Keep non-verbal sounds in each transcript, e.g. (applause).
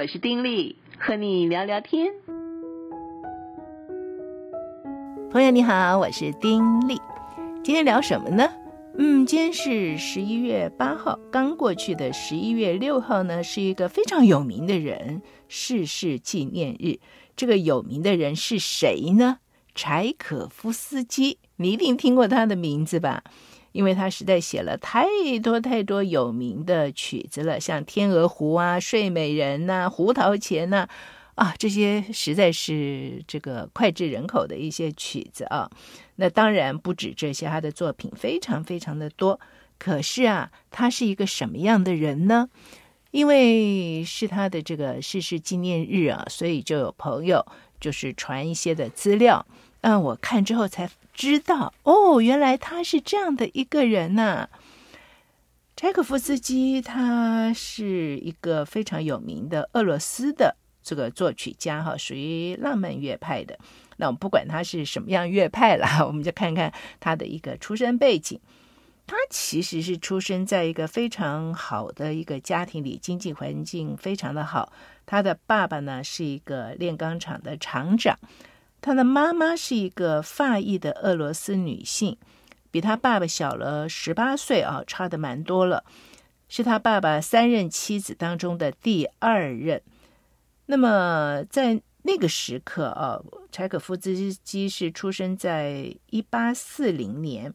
我是丁力，和你聊聊天。朋友你好，我是丁力，今天聊什么呢？嗯，今天是十一月八号，刚过去的十一月六号呢，是一个非常有名的人逝世纪念日。这个有名的人是谁呢？柴可夫斯基，你一定听过他的名字吧？因为他实在写了太多太多有名的曲子了，像《天鹅湖》啊，《睡美人》呐，《胡桃钳》呐，啊，这些实在是这个脍炙人口的一些曲子啊。那当然不止这些，他的作品非常非常的多。可是啊，他是一个什么样的人呢？因为是他的这个逝世纪念日啊，所以就有朋友就是传一些的资料。嗯，我看之后才。知道哦，原来他是这样的一个人呐、柴可夫斯基他是一个非常有名的俄罗斯的这个作曲家哈，属于浪漫乐派的。那我们不管他是什么样乐派啦，(laughs) 我们就看看他的一个出身背景。他其实是出生在一个非常好的一个家庭里，经济环境非常的好。他的爸爸呢是一个炼钢厂的厂长。他的妈妈是一个法裔的俄罗斯女性，比他爸爸小了十八岁啊，差的蛮多了。是他爸爸三任妻子当中的第二任。那么在那个时刻啊，柴可夫斯基是出生在一八四零年，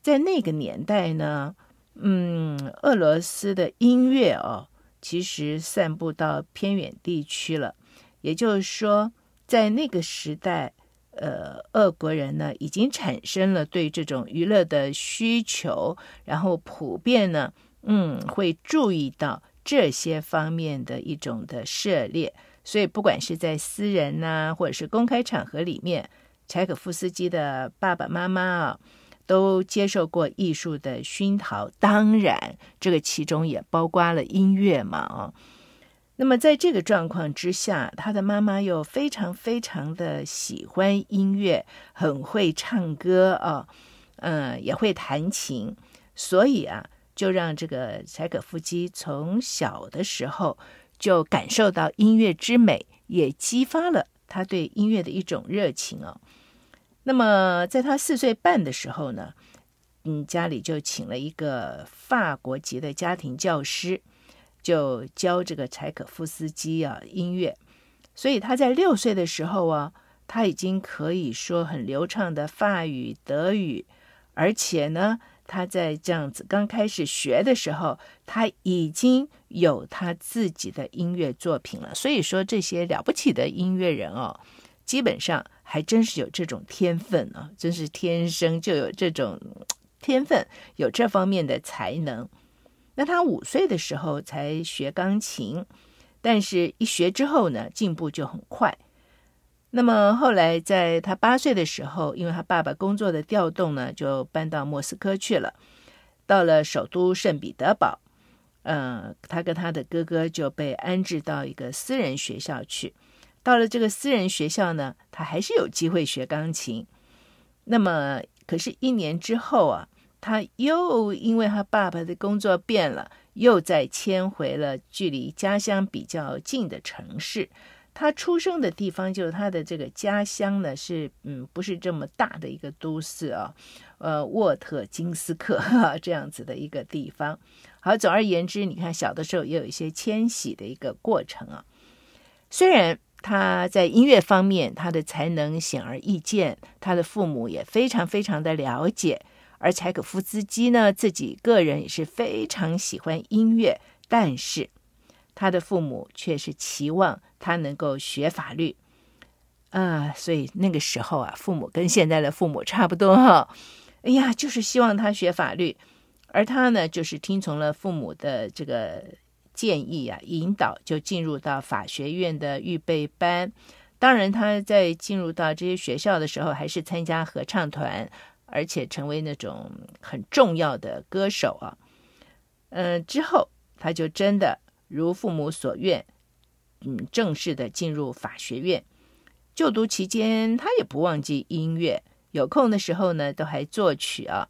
在那个年代呢，嗯，俄罗斯的音乐哦，其实散布到偏远地区了，也就是说。在那个时代，呃，俄国人呢已经产生了对这种娱乐的需求，然后普遍呢，嗯，会注意到这些方面的一种的涉猎。所以，不管是在私人呐、或者是公开场合里面，柴可夫斯基的爸爸妈妈啊，都接受过艺术的熏陶。当然，这个其中也包括了音乐嘛，啊。那么，在这个状况之下，他的妈妈又非常非常的喜欢音乐，很会唱歌啊，嗯，也会弹琴，所以啊，就让这个柴可夫斯基从小的时候就感受到音乐之美，也激发了他对音乐的一种热情哦。那么，在他四岁半的时候呢，嗯，家里就请了一个法国籍的家庭教师。就教这个柴可夫斯基啊音乐，所以他在六岁的时候啊，他已经可以说很流畅的法语、德语，而且呢，他在这样子刚开始学的时候，他已经有他自己的音乐作品了。所以说，这些了不起的音乐人哦，基本上还真是有这种天分啊，真是天生就有这种天分，有这方面的才能。那他五岁的时候才学钢琴，但是一学之后呢，进步就很快。那么后来在他八岁的时候，因为他爸爸工作的调动呢，就搬到莫斯科去了。到了首都圣彼得堡，嗯，他跟他的哥哥就被安置到一个私人学校去。到了这个私人学校呢，他还是有机会学钢琴。那么，可是，一年之后啊。他又因为他爸爸的工作变了，又再迁回了距离家乡比较近的城市。他出生的地方就是他的这个家乡呢，是嗯，不是这么大的一个都市啊，呃，沃特金斯克哈这样子的一个地方。好，总而言之，你看小的时候也有一些迁徙的一个过程啊。虽然他在音乐方面他的才能显而易见，他的父母也非常非常的了解。而柴可夫斯基呢，自己个人也是非常喜欢音乐，但是他的父母却是期望他能够学法律啊、所以那个时候啊，父母跟现在的父母差不多哈。哎呀，就是希望他学法律，而他呢，就是听从了父母的这个建议啊，引导就进入到法学院的预备班。当然，他在进入到这些学校的时候，还是参加合唱团。而且成为那种很重要的歌手啊，嗯，之后他就真的如父母所愿，嗯，正式的进入法学院就读期间，他也不忘记音乐，有空的时候呢，都还作曲啊，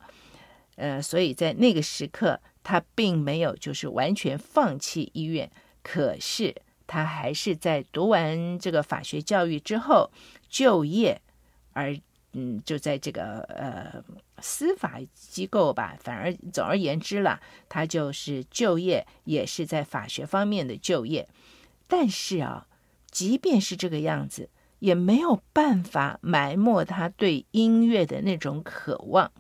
呃，所以在那个时刻，他并没有就是完全放弃音乐，可是他还是在读完这个法学教育之后就业，而嗯，就在这个呃司法机构吧，反而总而言之了，他就是就业，也是在法学方面的就业。但是啊，即便是这个样子，也没有办法埋没他对音乐的那种渴望。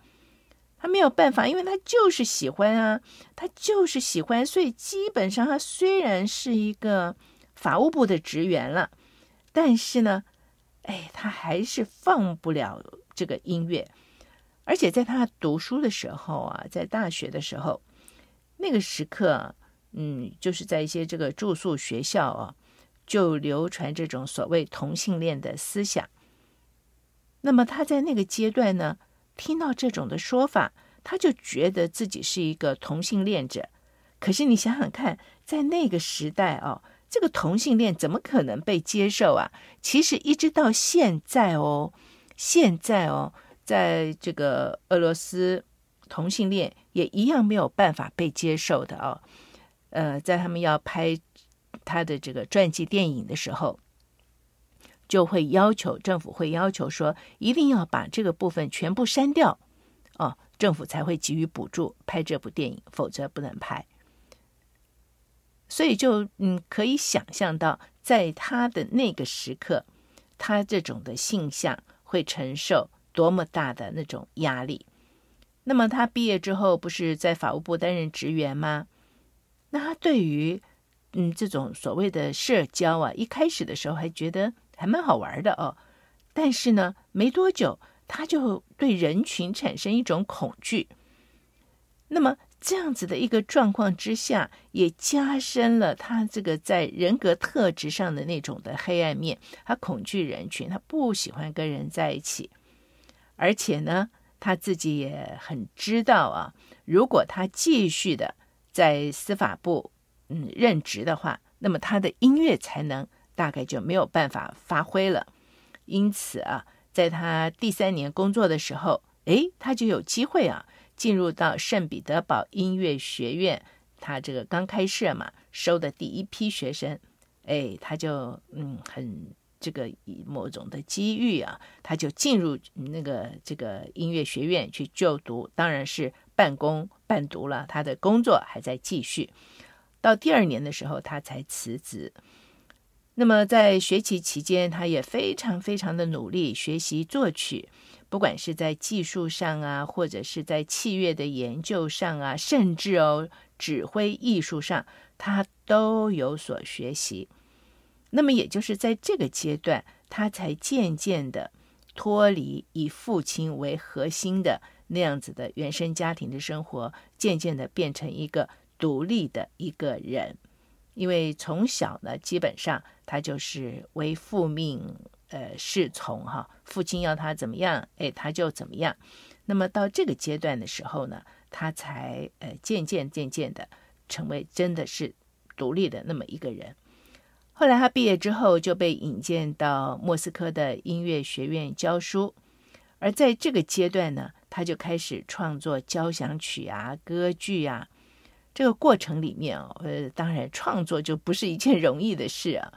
他没有办法，因为他就是喜欢啊，他就是喜欢，所以基本上他虽然是一个法务部的职员了，但是呢，哎，他还是放不了这个音乐。而且在他读书的时候啊，在大学的时候，那个时刻。嗯，就是在一些这个住宿学校啊，就流传这种所谓同性恋的思想。那么他在那个阶段呢，听到这种的说法，他就觉得自己是一个同性恋者。可是你想想看，在那个时代哦，这个同性恋怎么可能被接受啊？其实一直到现在哦，现在哦，在这个俄罗斯，同性恋也一样没有办法被接受的哦。呃，在他们要拍他的这个传记电影的时候，就会要求政府会要求说，一定要把这个部分全部删掉，哦，政府才会给予补助拍这部电影，否则不能拍。所以就嗯，可以想象到，在他的那个时刻，他这种的性向会承受多么大的那种压力。那么他毕业之后，不是在法务部担任职员吗？那他对于嗯这种所谓的社交啊，一开始的时候还觉得还蛮好玩的哦，但是呢，没多久他就对人群产生一种恐惧。那么这样子的一个状况之下，也加深了他这个在人格特质上的那种的黑暗面。他恐惧人群，他不喜欢跟人在一起，而且呢，他自己也很知道啊，如果他继续的。在司法部嗯任职的话，那么他的音乐才能大概就没有办法发挥了。因此啊，在他第三年工作的时候，哎，他就有机会啊进入到圣彼得堡音乐学院。他这个刚开设嘛，收的第一批学生，哎，他就嗯很这个某种的机遇啊，他就进入那个这个音乐学院去就读，当然是。半工半读了，他的工作还在继续。到第二年的时候，他才辞职。那么在学习期间，他也非常非常的努力学习作曲，不管是在技术上啊，或者是在器乐的研究上啊，甚至哦指挥艺术上，他都有所学习。那么也就是在这个阶段，他才渐渐的脱离以父亲为核心的。那样子的原生家庭的生活，渐渐的变成一个独立的一个人，因为从小呢，基本上他就是为父命呃侍从哈，父亲要他怎么样，哎，他就怎么样。那么到这个阶段的时候呢，他才呃渐渐渐渐的成为真的是独立的那么一个人。后来他毕业之后就被引荐到莫斯科的音乐学院教书，而在这个阶段呢。他就开始创作交响曲啊、歌剧啊，这个过程里面哦，呃，当然创作就不是一件容易的事啊，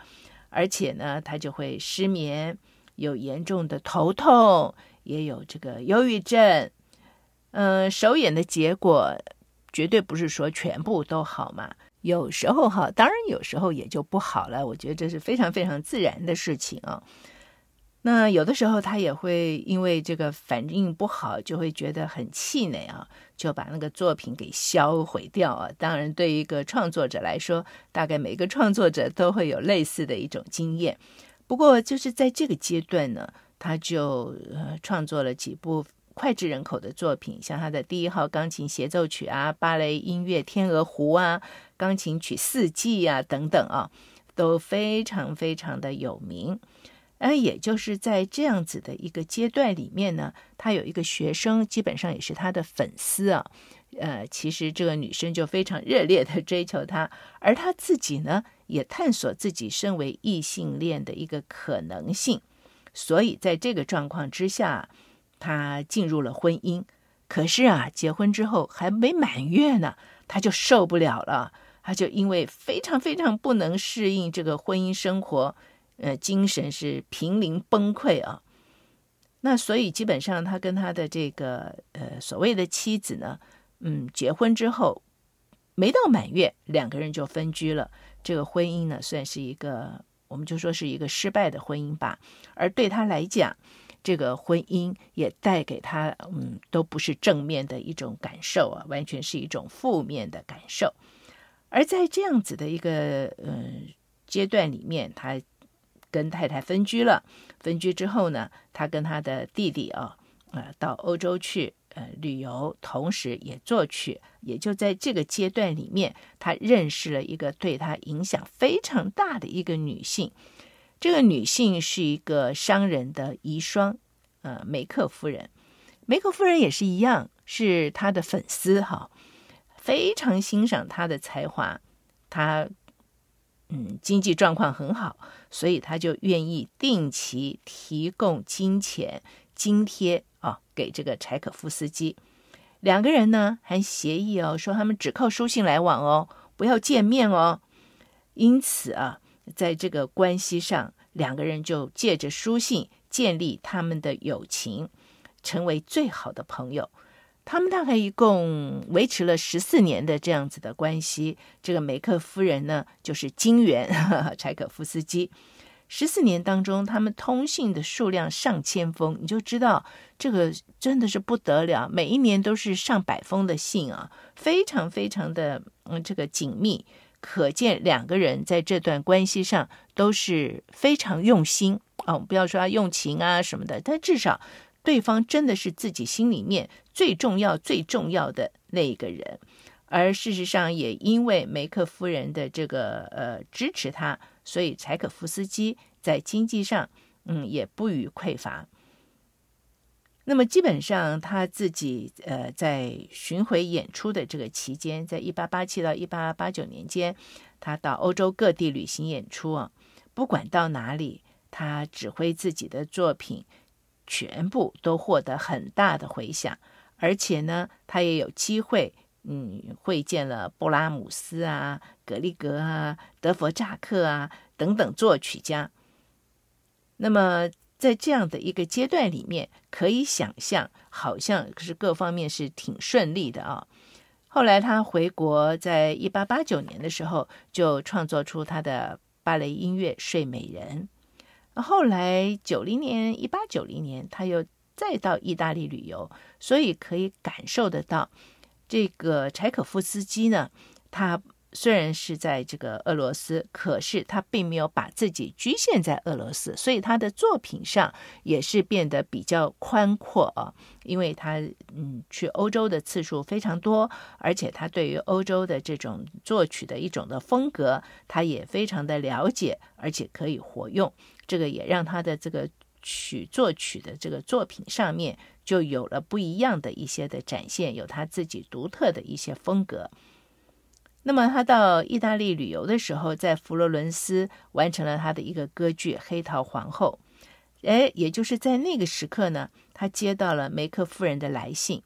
而且呢，他就会失眠，有严重的头痛，也有这个忧郁症。嗯、呃，首演的结果绝对不是说全部都好嘛，有时候哈，当然有时候也就不好了。我觉得这是非常非常自然的事情啊。那有的时候他也会因为这个反应不好，就会觉得很气馁啊，就把那个作品给销毁掉啊。当然，对于一个创作者来说，大概每个创作者都会有类似的一种经验。不过，就是在这个阶段呢，他就呃创作了几部脍炙人口的作品，像他的第一号钢琴协奏曲啊、芭蕾音乐《天鹅湖》啊、钢琴曲《四季》啊等等啊，都非常非常的有名。那也就是在这样子的一个阶段里面呢，他有一个学生，基本上也是他的粉丝啊。呃，其实这个女生就非常热烈的追求他，而他自己呢，也探索自己身为异性恋的一个可能性。所以在这个状况之下，他进入了婚姻。可是啊，结婚之后还没满月呢，他就受不了了。他就因为非常非常不能适应这个婚姻生活，呃，精神是濒临崩溃啊。那所以基本上他跟他的这个呃所谓的妻子呢，嗯，结婚之后没到满月，两个人就分居了。这个婚姻呢，算是一个我们就说是一个失败的婚姻吧。而对他来讲，这个婚姻也带给他嗯都不是正面的一种感受啊，完全是一种负面的感受。而在这样子的一个呃阶段里面，他跟太太分居了。分居之后呢，他跟他的弟弟啊，呃，到欧洲去呃旅游，同时也作曲。也就在这个阶段里面，他认识了一个对他影响非常大的一个女性。这个女性是一个商人的遗孀，呃，梅克夫人。梅克夫人也是一样，是他的粉丝哈。非常欣赏他的才华，他嗯经济状况很好，所以他就愿意定期提供金钱津贴啊给这个柴可夫斯基。两个人呢还协议哦，说他们只靠书信来往哦，不要见面哦。因此啊，在这个关系上，两个人就借着书信建立他们的友情，成为最好的朋友。他们大概一共维持了十四年的这样子的关系。这个梅克夫人呢，就是金元 (laughs) 柴可夫斯基。十四年当中，他们通信的数量上千封，你就知道这个真的是不得了。每一年都是上百封的信啊，非常非常的嗯这个紧密，可见两个人在这段关系上都是非常用心哦。不要说用情啊什么的，但至少。对方真的是自己心里面最重要、最重要的那一个人，而事实上也因为梅克夫人的这个呃支持他，所以柴可夫斯基在经济上嗯也不予匮乏。那么基本上他自己呃在巡回演出的这个期间，在一八八七到一八八九年间，他到欧洲各地旅行演出啊，不管到哪里，他指挥自己的作品。全部都获得很大的回响，而且呢，他也有机会，嗯，会见了布拉姆斯啊、格里格啊、德弗扎克啊等等作曲家。那么，在这样的一个阶段里面，可以想象，好像是各方面是挺顺利的啊。后来他回国，在一八八九年的时候，就创作出他的芭蕾音乐《睡美人》。后来九零年，一八九零年，他又再到意大利旅游，所以可以感受得到，这个柴可夫斯基呢，他虽然是在这个俄罗斯，可是他并没有把自己局限在俄罗斯，所以他的作品上也是变得比较宽阔啊，因为他嗯去欧洲的次数非常多，而且他对于欧洲的这种作曲的一种的风格，他也非常的了解，而且可以活用。这个也让他的这个曲作曲的这个作品上面就有了不一样的一些的展现，有他自己独特的一些风格。那么他到意大利旅游的时候，在佛罗伦斯完成了他的一个歌剧《黑桃皇后》。哎，也就是在那个时刻呢，他接到了梅克夫人的来信，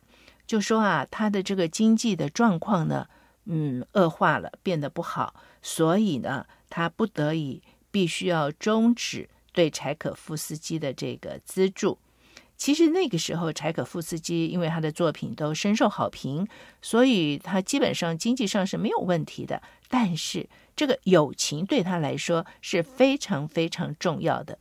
就说啊，他的这个经济的状况呢，嗯，恶化了，变得不好，所以呢，他不得已。必须要终止对柴可夫斯基的这个资助。其实那个时候，柴可夫斯基因为他的作品都深受好评，所以他基本上经济上是没有问题的。但是这个友情对他来说是非常非常重要的。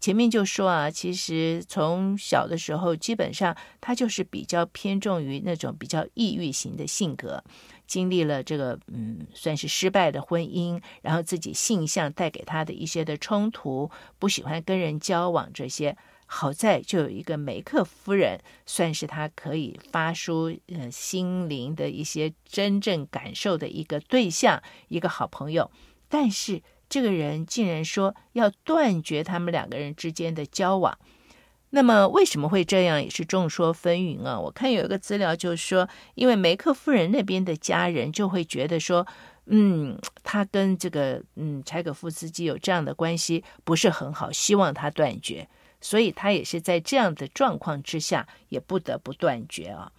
前面就说啊，其实从小的时候，基本上他就是比较偏重于那种比较抑郁型的性格。经历了这个嗯，算是失败的婚姻，然后自己性向带给他的一些的冲突，不喜欢跟人交往这些。好在就有一个梅克夫人，算是他可以发出呃心灵的一些真正感受的一个对象，一个好朋友。但是这个人竟然说要断绝他们两个人之间的交往。那么为什么会这样，也是众说纷纭啊。我看有一个资料就是说，因为梅克夫人那边的家人就会觉得说，嗯，他跟这个嗯柴可夫斯基有这样的关系不是很好，希望他断绝，所以他也是在这样的状况之下，也不得不断绝啊。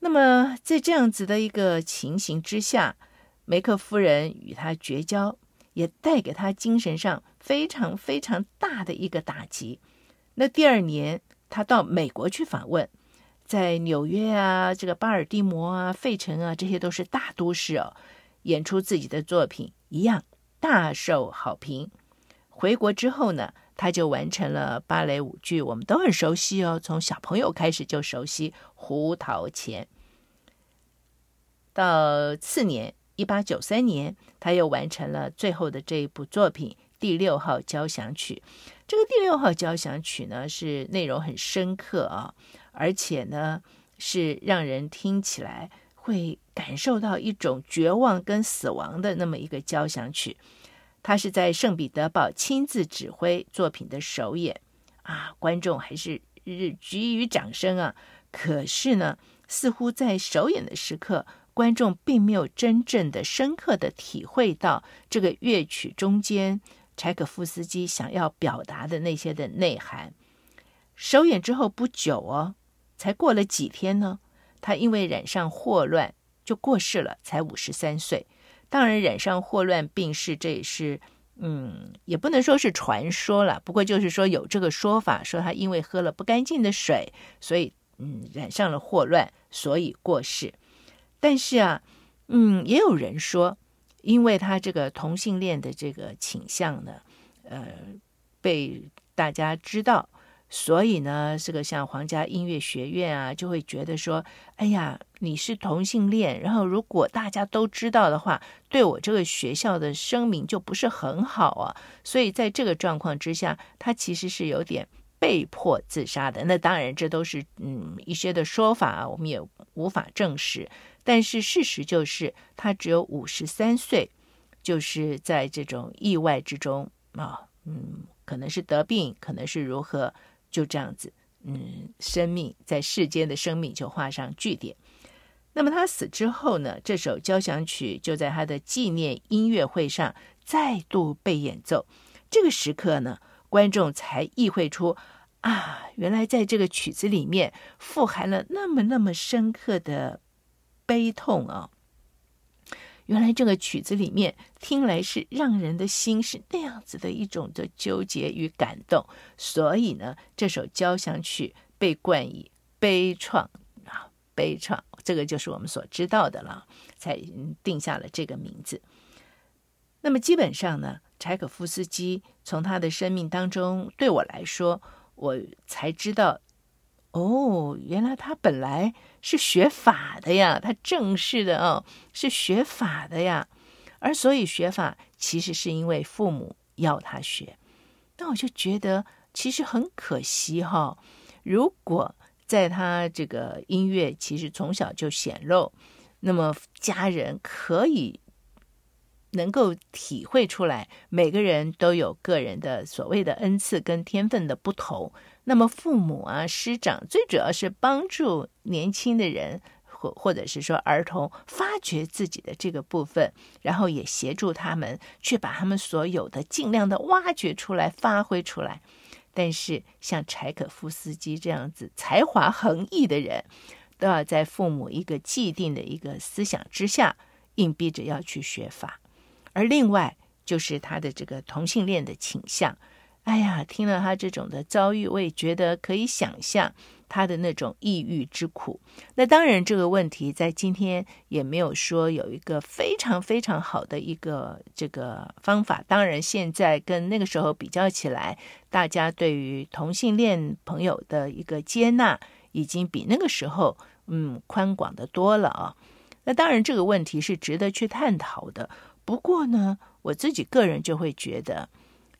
那么在这样子的一个情形之下，梅克夫人与他绝交，也带给他精神上非常非常大的一个打击。那第二年，他到美国去访问，在纽约啊，这个巴尔的摩啊、费城啊，这些都是大都市哦，演出自己的作品，一样大受好评。回国之后呢，他就完成了芭蕾舞剧，我们都很熟悉哦，从小朋友开始就熟悉《胡桃钳》。到次年，一八九三年，他又完成了最后的这一部作品《第六号交响曲》。这个《第六号交响曲》呢，是内容很深刻啊，而且呢，是让人听起来会感受到一种绝望跟死亡的那么一个交响曲。他是在圣彼得堡亲自指挥作品的首演啊，观众还是日给予掌声啊。可是呢，似乎在首演的时刻，观众并没有真正的、深刻的体会到这个乐曲中间柴可夫斯基想要表达的那些的内涵。首演之后不久哦，才过了几天呢，他因为染上霍乱就过世了，才五十三岁。当然，染上霍乱病逝，这也是嗯，也不能说是传说了。不过就是说有这个说法，说他因为喝了不干净的水，所以嗯染上了霍乱，所以过世。但是啊，嗯，也有人说，因为他这个同性恋的这个倾向呢，呃，被大家知道，所以呢，这个像皇家音乐学院啊，就会觉得说，哎呀，你是同性恋，然后如果大家都知道的话，对我这个学校的声名就不是很好啊。所以在这个状况之下，他其实是有点被迫自杀的。那当然，这都是嗯一些的说法，我们也无法证实。但是事实就是，他只有五十三岁，就是在这种意外之中啊，嗯，可能是得病，可能是如何，就这样子，嗯，生命在世间的生命就画上句点。那么他死之后呢，这首交响曲就在他的纪念音乐会上再度被演奏。这个时刻呢，观众才意会出啊，原来在这个曲子里面富含了那么那么深刻的。悲痛啊！原来这个曲子里面听来是让人的心是那样子的一种的纠结与感动，所以呢，这首交响曲被冠以悲怆啊，悲怆，这个就是我们所知道的了，才定下了这个名字。那么基本上呢，柴可夫斯基从他的生命当中，对我来说，我才知道。哦，原来他本来是学法的呀，他正式的哦，是学法的呀，而所以学法其实是因为父母要他学。那我就觉得其实很可惜哈、如果在他这个音乐其实从小就显露，那么家人可以能够体会出来，每个人都有个人的所谓的恩赐跟天分的不同。那么父母啊，师长最主要是帮助年轻的人，或或者是说儿童发掘自己的这个部分，然后也协助他们去把他们所有的尽量的挖掘出来，发挥出来。但是像柴可夫斯基这样子才华横溢的人，都要在父母一个既定的一个思想之下，硬逼着要去学法。而另外就是他的这个同性恋的倾向。哎呀，听了他这种的遭遇，我也觉得可以想象他的那种抑郁之苦。那当然，这个问题在今天也没有说有一个非常非常好的一个这个方法。当然，现在跟那个时候比较起来，大家对于同性恋朋友的一个接纳，已经比那个时候嗯宽广的多了啊。那当然，这个问题是值得去探讨的。不过呢，我自己个人就会觉得。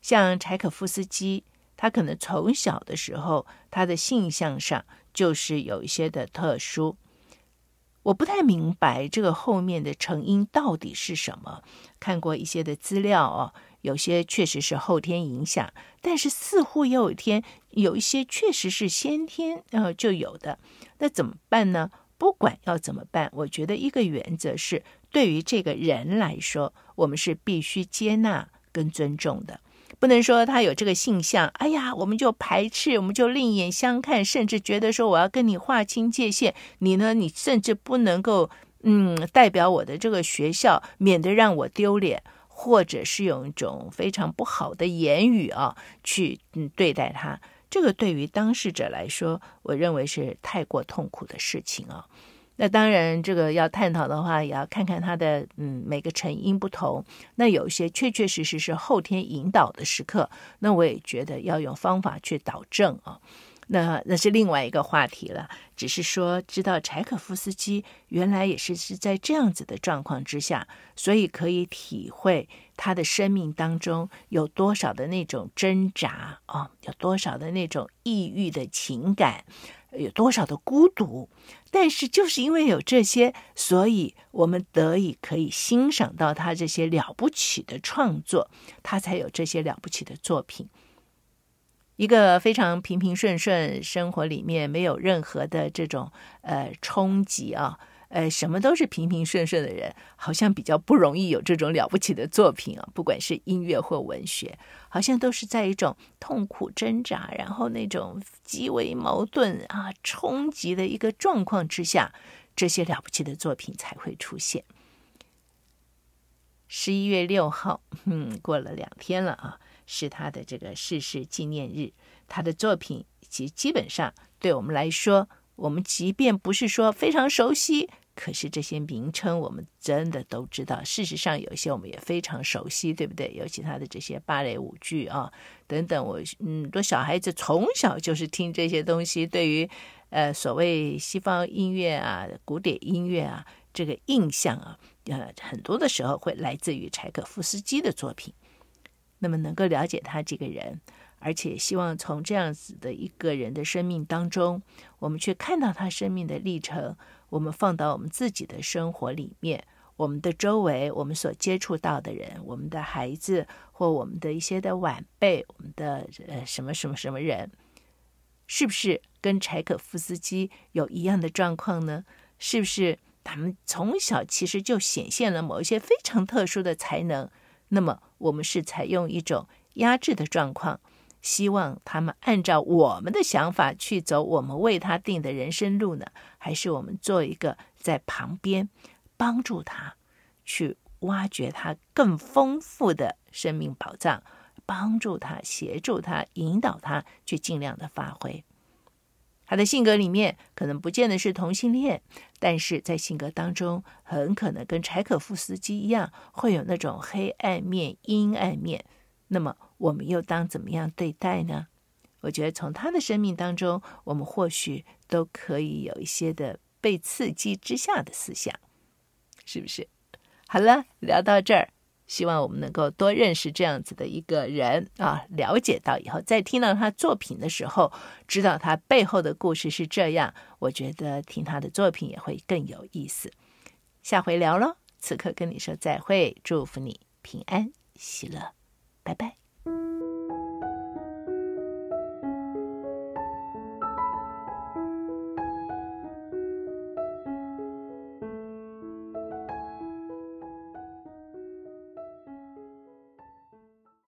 像柴可夫斯基，他可能从小的时候，他的性向上就是有一些的特殊。我不太明白这个后面的成因到底是什么。看过一些的资料哦，有些确实是后天影响，但是似乎也有一天有一些确实是先天呃就有的。那怎么办呢？不管要怎么办，我觉得一个原则是，对于这个人来说，我们是必须接纳跟尊重的。不能说他有这个性向，哎呀，我们就排斥，我们就另眼相看，甚至觉得说我要跟你划清界限。你呢，你甚至不能够嗯，代表我的这个学校，免得让我丢脸，或者是用一种非常不好的言语啊，去嗯对待他。这个对于当事者来说，我认为是太过痛苦的事情啊。那当然，这个要探讨的话，也要看看他的嗯每个成因不同。那有一些确确实实是后天引导的时刻，那我也觉得要用方法去导正啊。那那是另外一个话题了。只是说，知道柴可夫斯基原来也是是在这样子的状况之下，所以可以体会他的生命当中有多少的那种挣扎啊，有多少的那种抑郁的情感。有多少的孤独，但是就是因为有这些，所以我们得以可以欣赏到他这些了不起的创作，他才有这些了不起的作品。一个非常平平顺顺生活里面没有任何的这种呃冲击啊。呃，什么都是平平顺顺的人，好像比较不容易有这种了不起的作品啊。不管是音乐或文学，好像都是在一种痛苦挣扎，然后那种极为矛盾啊、冲击的一个状况之下，这些了不起的作品才会出现。十一月六号，嗯，过了两天了啊，是他的这个逝世纪念日。他的作品其实基本上对我们来说，我们即便不是说非常熟悉。可是这些名称我们真的都知道，事实上有些我们也非常熟悉，对不对？尤其他的这些芭蕾舞剧啊等等，我嗯，多小孩子从小就是听这些东西，对于呃所谓西方音乐啊、古典音乐啊这个印象啊，呃很多的时候会来自于柴可夫斯基的作品。那么能够了解他这个人，而且希望从这样子的一个人的生命当中，我们去看到他生命的历程。我们放到我们自己的生活里面，我们的周围，我们所接触到的人，我们的孩子或我们的一些的晚辈，我们的呃什么什么什么人，是不是跟柴可夫斯基有一样的状况呢？是不是他们从小其实就显现了某一些非常特殊的才能？那么我们是采用一种压制的状况？希望他们按照我们的想法去走我们为他定的人生路呢？还是我们做一个在旁边帮助他，去挖掘他更丰富的生命宝藏，帮助他、协助他、引导他去尽量的发挥。他的性格里面可能不见得是同性恋，但是在性格当中很可能跟柴可夫斯基一样，会有那种黑暗面、阴暗面。那么。我们又当怎么样对待呢？我觉得从他的生命当中，我们或许都可以有一些的被刺激之下的思想，是不是？好了，聊到这儿，希望我们能够多认识这样子的一个人啊，了解到以后，在听到他作品的时候，知道他背后的故事是这样，我觉得听他的作品也会更有意思。下回聊喽，此刻跟你说再会，祝福你平安喜乐，拜拜。